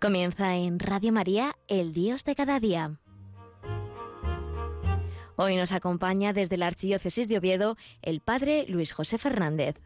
Comienza en Radio María, El Dios de cada día. Hoy nos acompaña desde la Archidiócesis de Oviedo el Padre Luis José Fernández.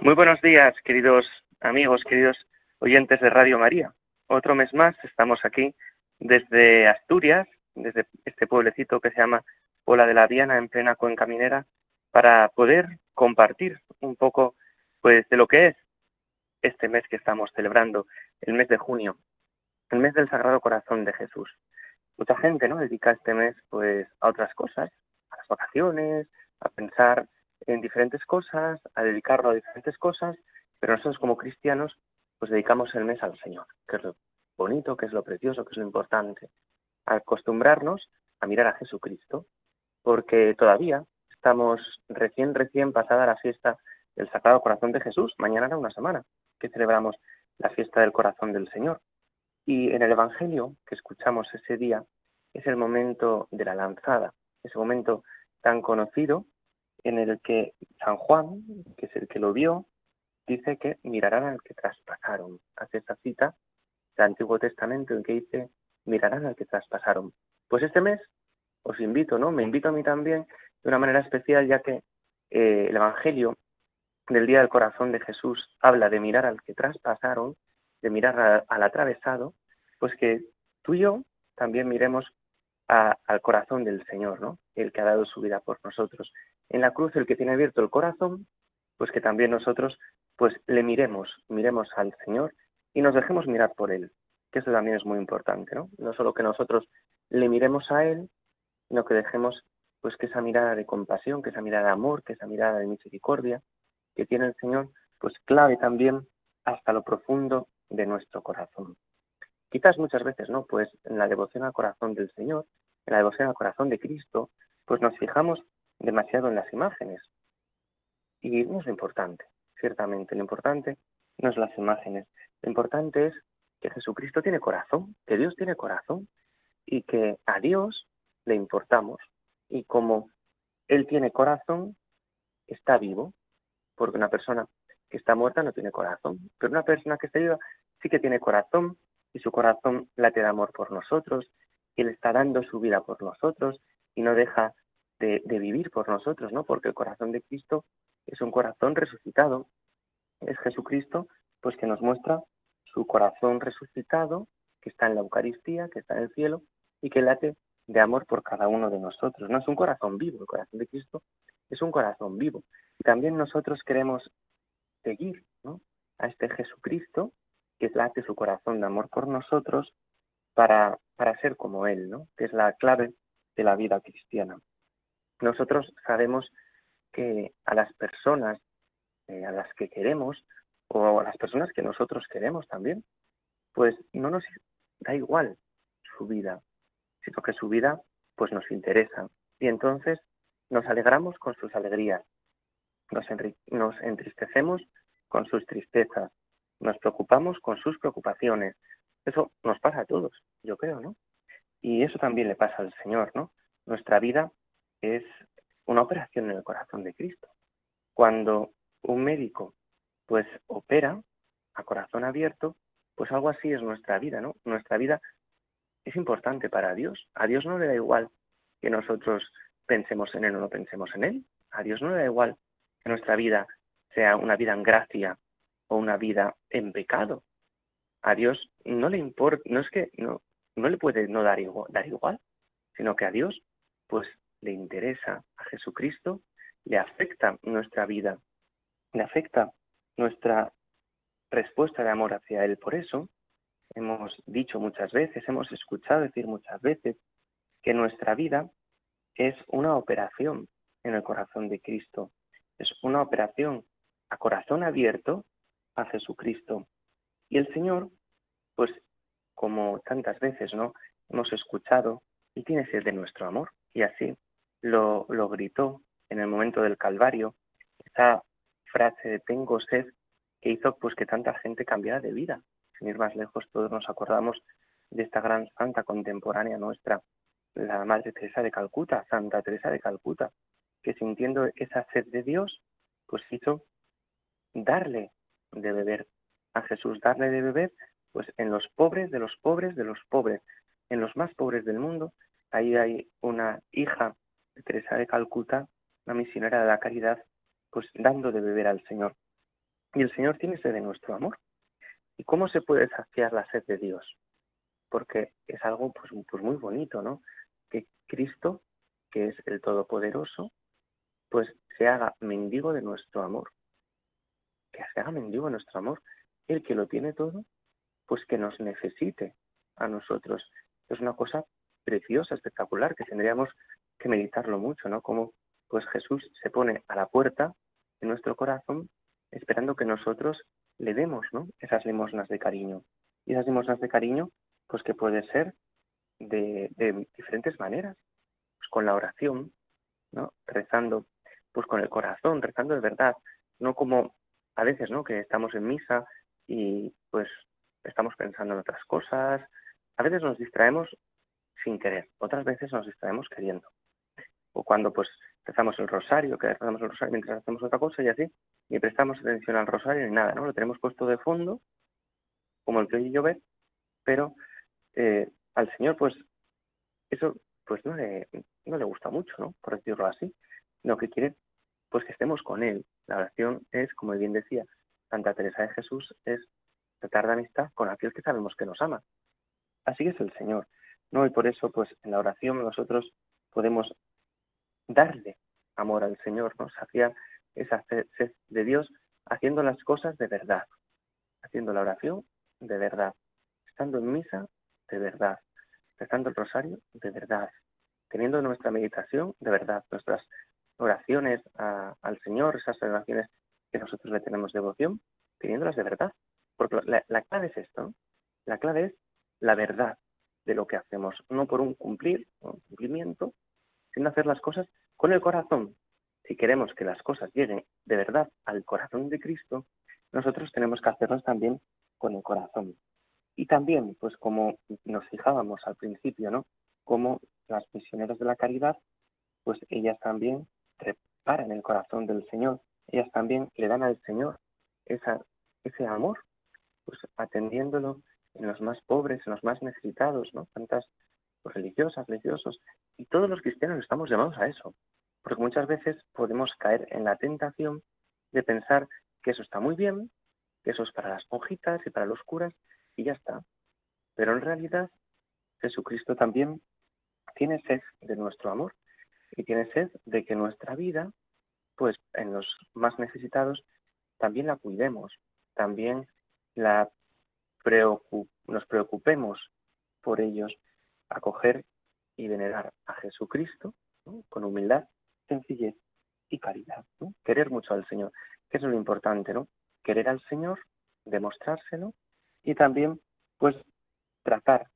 Muy buenos días, queridos amigos, queridos oyentes de Radio María. Otro mes más estamos aquí desde Asturias, desde este pueblecito que se llama Ola de la Viana, en plena cuenca minera, para poder compartir un poco pues de lo que es este mes que estamos celebrando, el mes de junio, el mes del Sagrado Corazón de Jesús. Mucha gente, ¿no? dedica este mes pues a otras cosas, a las vacaciones, a pensar en diferentes cosas, a dedicarlo a diferentes cosas, pero nosotros como cristianos pues dedicamos el mes al Señor, que es lo bonito, que es lo precioso, que es lo importante. acostumbrarnos a mirar a Jesucristo, porque todavía Estamos recién, recién pasada la fiesta del Sagrado Corazón de Jesús. Mañana era una semana que celebramos la fiesta del Corazón del Señor. Y en el Evangelio que escuchamos ese día es el momento de la lanzada, ese momento tan conocido en el que San Juan, que es el que lo vio, dice que mirarán al que traspasaron. Hace esa cita del Antiguo Testamento en que dice mirarán al que traspasaron. Pues este mes os invito, ¿no? Me invito a mí también de una manera especial, ya que eh, el Evangelio del Día del Corazón de Jesús habla de mirar al que traspasaron, de mirar al atravesado, pues que tú y yo también miremos al corazón del Señor, ¿no? El que ha dado su vida por nosotros. En la cruz, el que tiene abierto el corazón, pues que también nosotros, pues le miremos, miremos al Señor y nos dejemos mirar por Él, que eso también es muy importante, ¿no? No solo que nosotros le miremos a Él, sino que dejemos pues que esa mirada de compasión, que esa mirada de amor, que esa mirada de misericordia que tiene el Señor, pues clave también hasta lo profundo de nuestro corazón. Quizás muchas veces, ¿no? Pues en la devoción al corazón del Señor, en la devoción al corazón de Cristo, pues nos fijamos demasiado en las imágenes. Y no es lo importante, ciertamente. Lo importante no es las imágenes. Lo importante es que Jesucristo tiene corazón, que Dios tiene corazón y que a Dios le importamos, y como él tiene corazón, está vivo, porque una persona que está muerta no tiene corazón, pero una persona que está viva sí que tiene corazón y su corazón late de amor por nosotros, y él está dando su vida por nosotros y no deja de, de vivir por nosotros, ¿no? Porque el corazón de Cristo es un corazón resucitado, es Jesucristo, pues que nos muestra su corazón resucitado, que está en la Eucaristía, que está en el cielo y que late de amor por cada uno de nosotros. No es un corazón vivo, el corazón de Cristo es un corazón vivo. Y también nosotros queremos seguir a este Jesucristo que late su corazón de amor por nosotros para, para ser como Él, ¿no? que es la clave de la vida cristiana. Nosotros sabemos que a las personas eh, a las que queremos o a las personas que nosotros queremos también, pues no nos da igual su vida, sino que su vida pues nos interesa. Y entonces nos alegramos con sus alegrías, nos, nos entristecemos con sus tristezas, nos preocupamos con sus preocupaciones. Eso nos pasa a todos, yo creo, ¿no? Y eso también le pasa al Señor, ¿no? Nuestra vida es una operación en el corazón de Cristo. Cuando un médico pues opera a corazón abierto, pues algo así es nuestra vida, ¿no? Nuestra vida es importante para Dios. A Dios no le da igual que nosotros pensemos en Él o no pensemos en Él. A Dios no le da igual que nuestra vida sea una vida en gracia o una vida en pecado. A Dios no le importa, no es que no, le puede no dar igual, dar igual, sino que a Dios pues le interesa a Jesucristo, le afecta nuestra vida, le afecta nuestra respuesta de amor hacia Él. Por eso, hemos dicho muchas veces, hemos escuchado decir muchas veces que nuestra vida es una operación en el corazón de Cristo, es una operación a corazón abierto a Jesucristo. Y el Señor, pues como tantas veces, ¿no? Hemos escuchado, y tiene sed de nuestro amor, y así lo, lo gritó en el momento del Calvario, esa frase de tengo sed que hizo pues que tanta gente cambiara de vida, sin ir más lejos, todos nos acordamos de esta gran santa contemporánea nuestra, la Madre Teresa de Calcuta, Santa Teresa de Calcuta, que sintiendo esa sed de Dios, pues hizo darle de beber a Jesús, darle de beber pues en los pobres de los pobres de los pobres, en los más pobres del mundo. Ahí hay una hija de Teresa de Calcuta, una misionera de la caridad, pues dando de beber al Señor. Y el Señor tiene sed de nuestro amor. ¿Y cómo se puede saciar la sed de Dios? Porque es algo pues, pues muy bonito, ¿no? Que Cristo, que es el Todopoderoso, pues se haga mendigo de nuestro amor. Que se haga mendigo de nuestro amor. El que lo tiene todo, pues que nos necesite a nosotros. Es una cosa preciosa, espectacular, que tendríamos que meditarlo mucho, ¿no? Como pues Jesús se pone a la puerta de nuestro corazón esperando que nosotros le demos, ¿no? Esas limosnas de cariño. Y esas limosnas de cariño, pues que puede ser de, de diferentes maneras. Pues con la oración, ¿no? Rezando, pues con el corazón, rezando de verdad, no como a veces, ¿no? Que estamos en misa y pues estamos pensando en otras cosas. A veces nos distraemos sin querer, otras veces nos distraemos queriendo. O cuando pues rezamos el rosario, que rezamos el rosario mientras hacemos otra cosa y así, ni prestamos atención al rosario ni nada, ¿no? Lo tenemos puesto de fondo, como el que y llover, pero eh, al Señor pues eso pues no le, no le gusta mucho, ¿no? Por decirlo así. Lo que quiere pues que estemos con Él. La oración es, como bien decía Santa Teresa de Jesús, es tratar de amistad con aquel que sabemos que nos ama. Así es el Señor, ¿no? Y por eso, pues, en la oración nosotros podemos darle amor al Señor, ¿no? Saciar esa sed de Dios haciendo las cosas de verdad, haciendo la oración de verdad, estando en misa de verdad, estando el rosario de verdad, teniendo nuestra meditación de verdad, nuestras oraciones al Señor, esas oraciones que nosotros le tenemos devoción, teniéndolas de verdad, porque la, clave es esto, la clave es la verdad de lo que hacemos, no por un cumplir, un cumplimiento, sino hacer las cosas con el corazón. Si queremos que las cosas lleguen de verdad al corazón de Cristo, nosotros tenemos que hacerlas también con el corazón. Y también, pues como nos fijábamos al principio, ¿no? Como las misioneras de la caridad, pues ellas también preparan el corazón del Señor, ellas también le dan al Señor ese amor pues atendiéndolo en los más pobres, en los más necesitados, ¿no? Tantas religiosas, religiosos, y todos los cristianos estamos llamados a eso, porque muchas veces podemos caer en la tentación de pensar que eso está muy bien, que eso es para las monjitas y para los curas, y ya está. Pero en realidad Jesucristo también tiene sed de nuestro amor y tiene sed de que nuestra vida, pues en los más necesitados, también la cuidemos, también la nos preocupemos por ellos, acoger y venerar a Jesucristo con humildad, sencillez y caridad. Querer mucho al Señor, que es lo importante, ¿no? Querer al Señor, demostrárselo y también, pues, tratar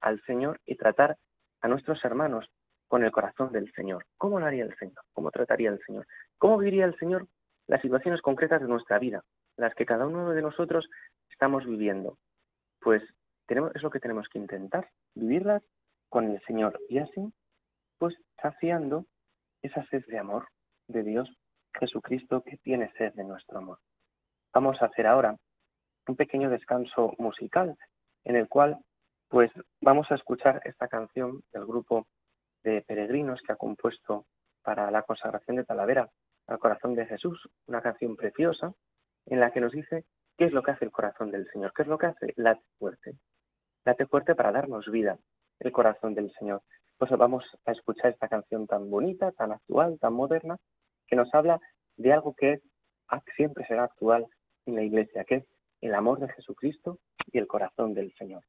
al Señor y tratar a nuestros hermanos con el corazón del Señor. ¿Cómo lo haría el Señor? ¿Cómo trataría el Señor? ¿Cómo viviría el Señor las situaciones concretas de nuestra vida, las que cada uno de nosotros estamos viviendo, pues es lo que tenemos que intentar, vivirlas con el Señor y así, pues saciando esa sed de amor de Dios Jesucristo que tiene sed de nuestro amor. Vamos a hacer ahora un pequeño descanso musical en el cual pues vamos a escuchar esta canción del grupo de peregrinos que ha compuesto para la consagración de Talavera al corazón de Jesús, una canción preciosa en la que nos dice ¿Qué es lo que hace el corazón del Señor? ¿Qué es lo que hace? Late fuerte. Late fuerte para darnos vida, el corazón del Señor. Pues vamos a escuchar esta canción tan bonita, tan actual, tan moderna, que nos habla de algo que siempre será actual en la iglesia, que es el amor de Jesucristo y el corazón del Señor.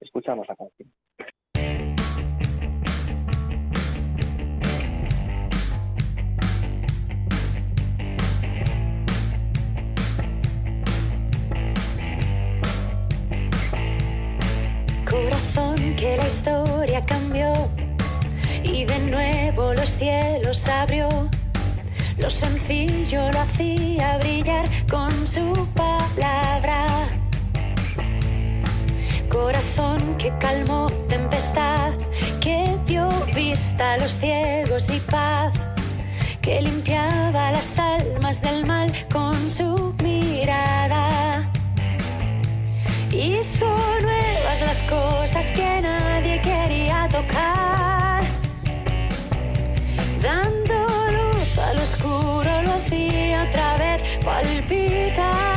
Escuchamos la canción. Los cielos abrió. Lo sencillo lo hacía brillar con su palabra. Corazón que calmó tempestad, que dio vista a los ciegos y paz que limpiaba las almas del mal con su mirada. Hizo nuevas las cosas que nadie quería tocar. Dando luz al oscuro lo hacía otra vez palpitar.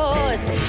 course.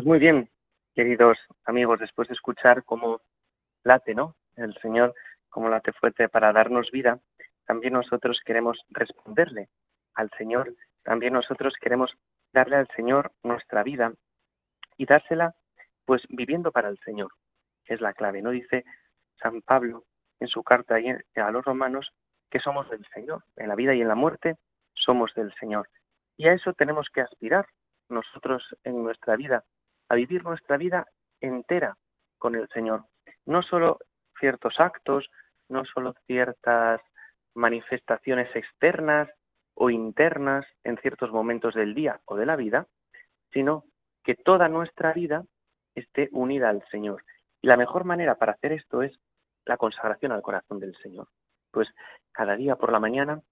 Pues muy bien, queridos amigos, después de escuchar cómo late, ¿no? El Señor, cómo late fuerte para darnos vida, también nosotros queremos responderle al Señor, también nosotros queremos darle al Señor nuestra vida y dársela pues viviendo para el Señor, que es la clave, ¿no? Dice San Pablo en su carta a los romanos que somos del Señor, en la vida y en la muerte somos del Señor. Y a eso tenemos que aspirar nosotros en nuestra vida, a vivir nuestra vida entera con el Señor. No solo ciertos actos, no solo ciertas manifestaciones externas o internas en ciertos momentos del día o de la vida, sino que toda nuestra vida esté unida al Señor. Y la mejor manera para hacer esto es la consagración al corazón del Señor. Pues cada día por la mañana,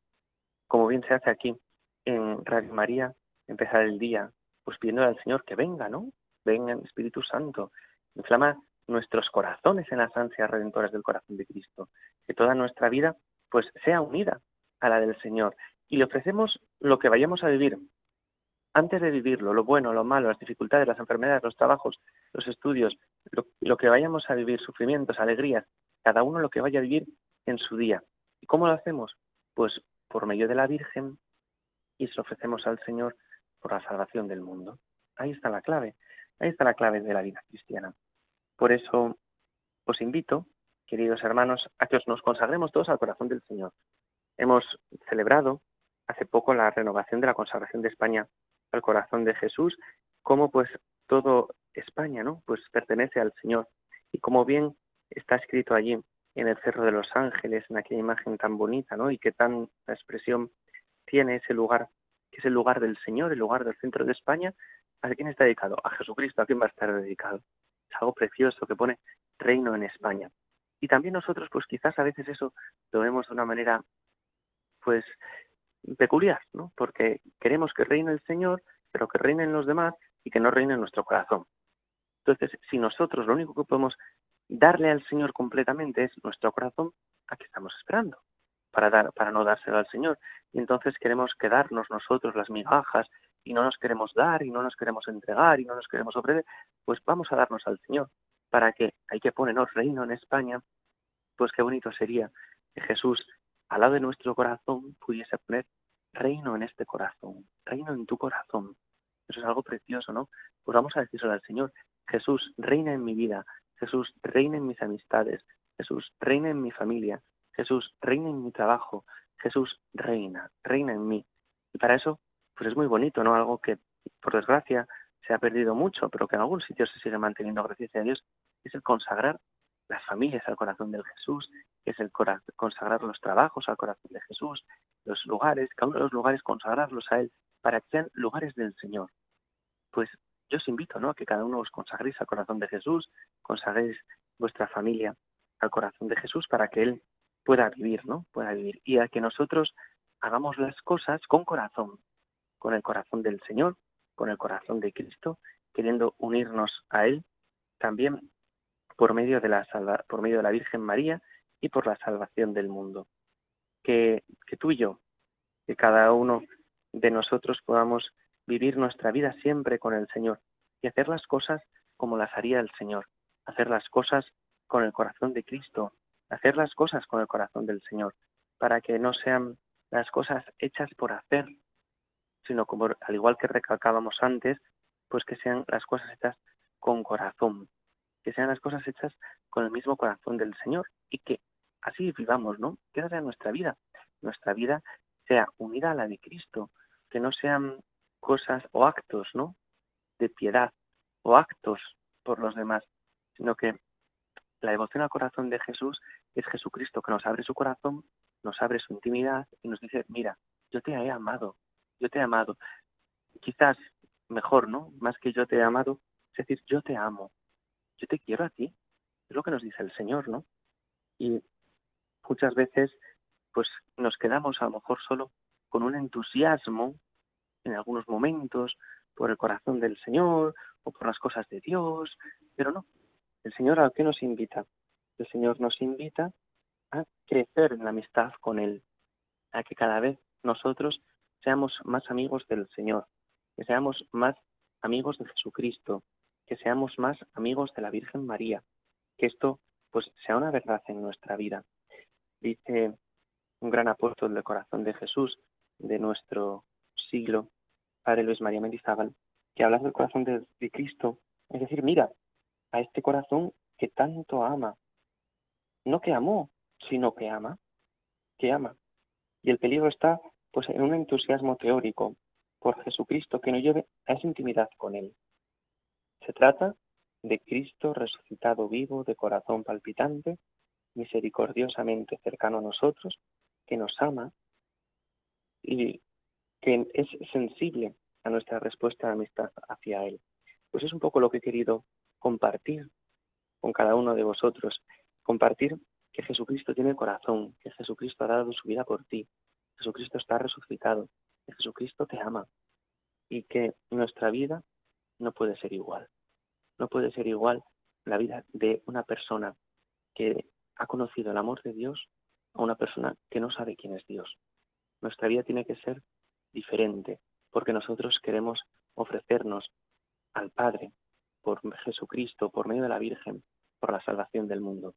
como bien se hace aquí en Radio María, empezar el día pues pidiendo al Señor que venga, ¿no? El Espíritu Santo, inflama nuestros corazones en las ansias redentoras del corazón de Cristo, que toda nuestra vida pues sea unida a la del Señor y le ofrecemos lo que vayamos a vivir, antes de vivirlo, lo bueno, lo malo, las dificultades, las enfermedades, los trabajos, los estudios, lo, que vayamos a vivir, sufrimientos, alegrías, cada uno lo que vaya a vivir en su día. ¿Y cómo lo hacemos? Pues por medio de la Virgen y se lo ofrecemos al Señor por la salvación del mundo. Ahí está la clave, ahí está la clave de la vida cristiana. Por eso os invito, queridos hermanos, a que nos consagremos todos al corazón del Señor. Hemos celebrado hace poco la renovación de la consagración de España al corazón de Jesús, como pues todo España, ¿no? Pues pertenece al Señor. Y como bien está escrito allí en el Cerro de los Ángeles, en aquella imagen tan bonita, ¿no? Y que tan la expresión tiene ese lugar, que es el lugar del Señor, el lugar del centro de España, ¿a quién está dedicado? A Jesucristo, ¿a quién va a estar dedicado? Es algo precioso que pone reino en España. Y también nosotros, pues quizás a veces eso lo vemos de una manera, pues, peculiar, ¿no? Porque queremos que reine el Señor, pero que reinen los demás y que no reine nuestro corazón. Entonces, si nosotros lo único que podemos darle al Señor completamente es nuestro corazón, ¿a qué estamos esperando? Para, dar, para no dárselo al Señor. Y entonces queremos quedarnos nosotros las migajas y no nos queremos dar y no nos queremos entregar y no nos queremos ofrecer, pues vamos a darnos al Señor. Para que hay que ponernos reino en España, pues qué bonito sería que Jesús al lado de nuestro corazón pudiese poner reino en este corazón, reino en tu corazón. Eso es algo precioso, ¿no? Pues vamos a decírselo al Señor. Jesús, reina en mi vida. Jesús, reina en mis amistades. Jesús, reina en mi familia. Jesús, reina en mi trabajo. Jesús, reina, reina en mí. Y para eso, pues es muy bonito, ¿no? Algo que, por desgracia, se ha perdido mucho, pero que en algún sitio se sigue manteniendo, gracias a Dios, es el consagrar las familias al corazón del Jesús, es el consagrar los trabajos al corazón de Jesús, los lugares, cada uno de los lugares consagrarlos a Él para que sean lugares del Señor. Pues yo os invito ¿no? a que cada uno os consagréis al corazón de Jesús, consagréis vuestra familia al corazón de Jesús para que Él pueda vivir, ¿no? Pueda vivir. Y a que nosotros hagamos las cosas con corazón, con el corazón del Señor, con el corazón de Cristo, queriendo unirnos a Él, también por medio de la, por medio de la Virgen María y por la salvación del mundo. Que, que tú y yo, que cada uno de nosotros podamos vivir nuestra vida siempre con el Señor y hacer las cosas como las haría el Señor, hacer las cosas con el corazón de Cristo, hacer las cosas con el corazón del Señor, para que no sean las cosas hechas por hacer, sino como al igual que recalcábamos antes, pues que sean las cosas hechas con corazón, que sean las cosas hechas con el mismo corazón del Señor y que así vivamos, ¿no? Que sea nuestra vida. Nuestra vida sea unida a la de Cristo, que no sean cosas o actos, ¿no? De piedad o actos por los demás, sino que la devoción al corazón de Jesús es Jesucristo que nos abre su corazón, nos abre su intimidad y nos dice, mira, yo te he amado, yo te he amado. Quizás mejor, ¿no? Más que yo te he amado, es decir, yo te amo, yo te quiero a ti. Es lo que nos dice el Señor, ¿no? Y muchas veces, pues nos quedamos a lo mejor solo con un entusiasmo en algunos momentos por el corazón del Señor o por las cosas de Dios, pero no. El Señor a qué nos invita? El Señor nos invita a crecer en la amistad con Él, a que cada vez nosotros seamos más amigos del Señor, que seamos más amigos de Jesucristo, que seamos más amigos de la Virgen María, que esto pues sea una verdad en nuestra vida. Dice un gran apóstol del corazón de Jesús de nuestro siglo, Padre Luis María Mendizábal, que habla del corazón de, de Cristo, es decir, mira, a este corazón que tanto ama, no que amó, sino que ama, que ama. Y el peligro está pues en un entusiasmo teórico por Jesucristo que no lleve a esa intimidad con Él. Se trata de Cristo resucitado vivo, de corazón palpitante, misericordiosamente cercano a nosotros, que nos ama y que es sensible a nuestra respuesta de amistad hacia Él. Pues es un poco lo que he querido compartir con cada uno de vosotros, compartir que Jesucristo tiene corazón, que Jesucristo ha dado su vida por ti, Jesucristo está resucitado, que Jesucristo te ama y que nuestra vida no puede ser igual. No puede ser igual la vida de una persona que ha conocido el amor de Dios a una persona que no sabe quién es Dios. Nuestra vida tiene que ser diferente, porque nosotros queremos ofrecernos al Padre por Jesucristo, por medio de la Virgen, por la salvación del mundo.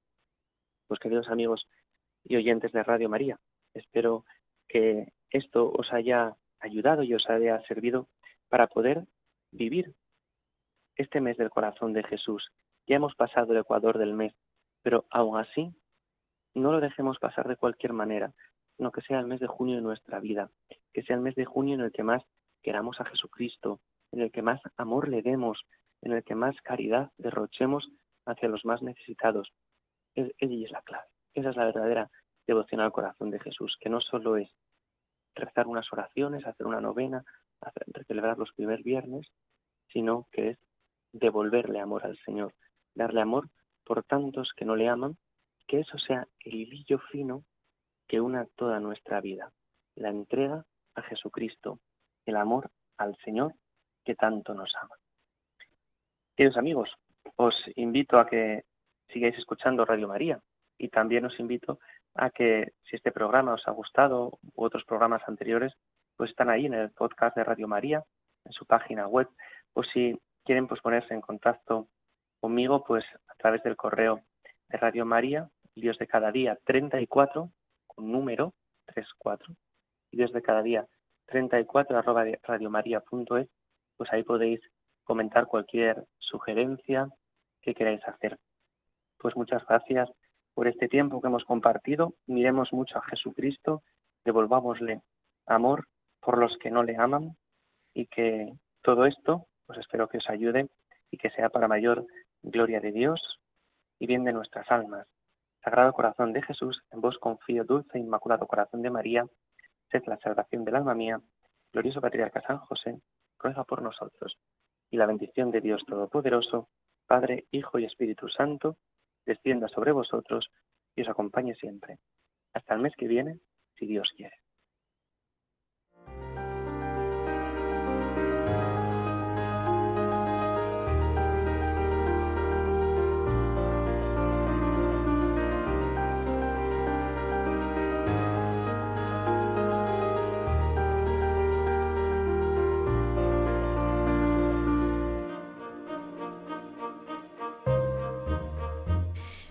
Pues queridos amigos y oyentes de Radio María, espero que esto os haya ayudado y os haya servido para poder vivir este mes del corazón de Jesús. Ya hemos pasado el ecuador del mes, pero aún así no lo dejemos pasar de cualquier manera, sino que sea el mes de junio de nuestra vida, que sea el mes de junio en el que más queramos a Jesucristo, en el que más amor le demos, en el que más caridad derrochemos hacia los más necesitados. Ella es la clave. Esa es la verdadera devoción al corazón de Jesús, que no solo es rezar unas oraciones, hacer una novena, hacer, celebrar los primeros viernes, sino que es devolverle amor al Señor, darle amor por tantos que no le aman, que eso sea el hilillo fino que una toda nuestra vida, la entrega a Jesucristo, el amor al Señor que tanto nos ama. Queridos amigos, os invito a que sigáis escuchando Radio María y también os invito a que si este programa os ha gustado u otros programas anteriores, pues están ahí en el podcast de Radio María, en su página web, o si quieren pues ponerse en contacto conmigo, pues a través del correo de Radio María, Dios de cada día 34, con número 34, y Dios de cada día 34 arroba radiomaria.es, pues ahí podéis comentar cualquier sugerencia que queráis hacer. Pues muchas gracias por este tiempo que hemos compartido. Miremos mucho a Jesucristo, devolvámosle amor por los que no le aman y que todo esto, pues espero que os ayude y que sea para mayor gloria de Dios y bien de nuestras almas. Sagrado Corazón de Jesús, en vos confío, dulce e inmaculado Corazón de María, sed la salvación del alma mía. Glorioso Patriarca San José, ruega por nosotros. Y la bendición de Dios Todopoderoso, Padre, Hijo y Espíritu Santo, descienda sobre vosotros y os acompañe siempre. Hasta el mes que viene, si Dios quiere.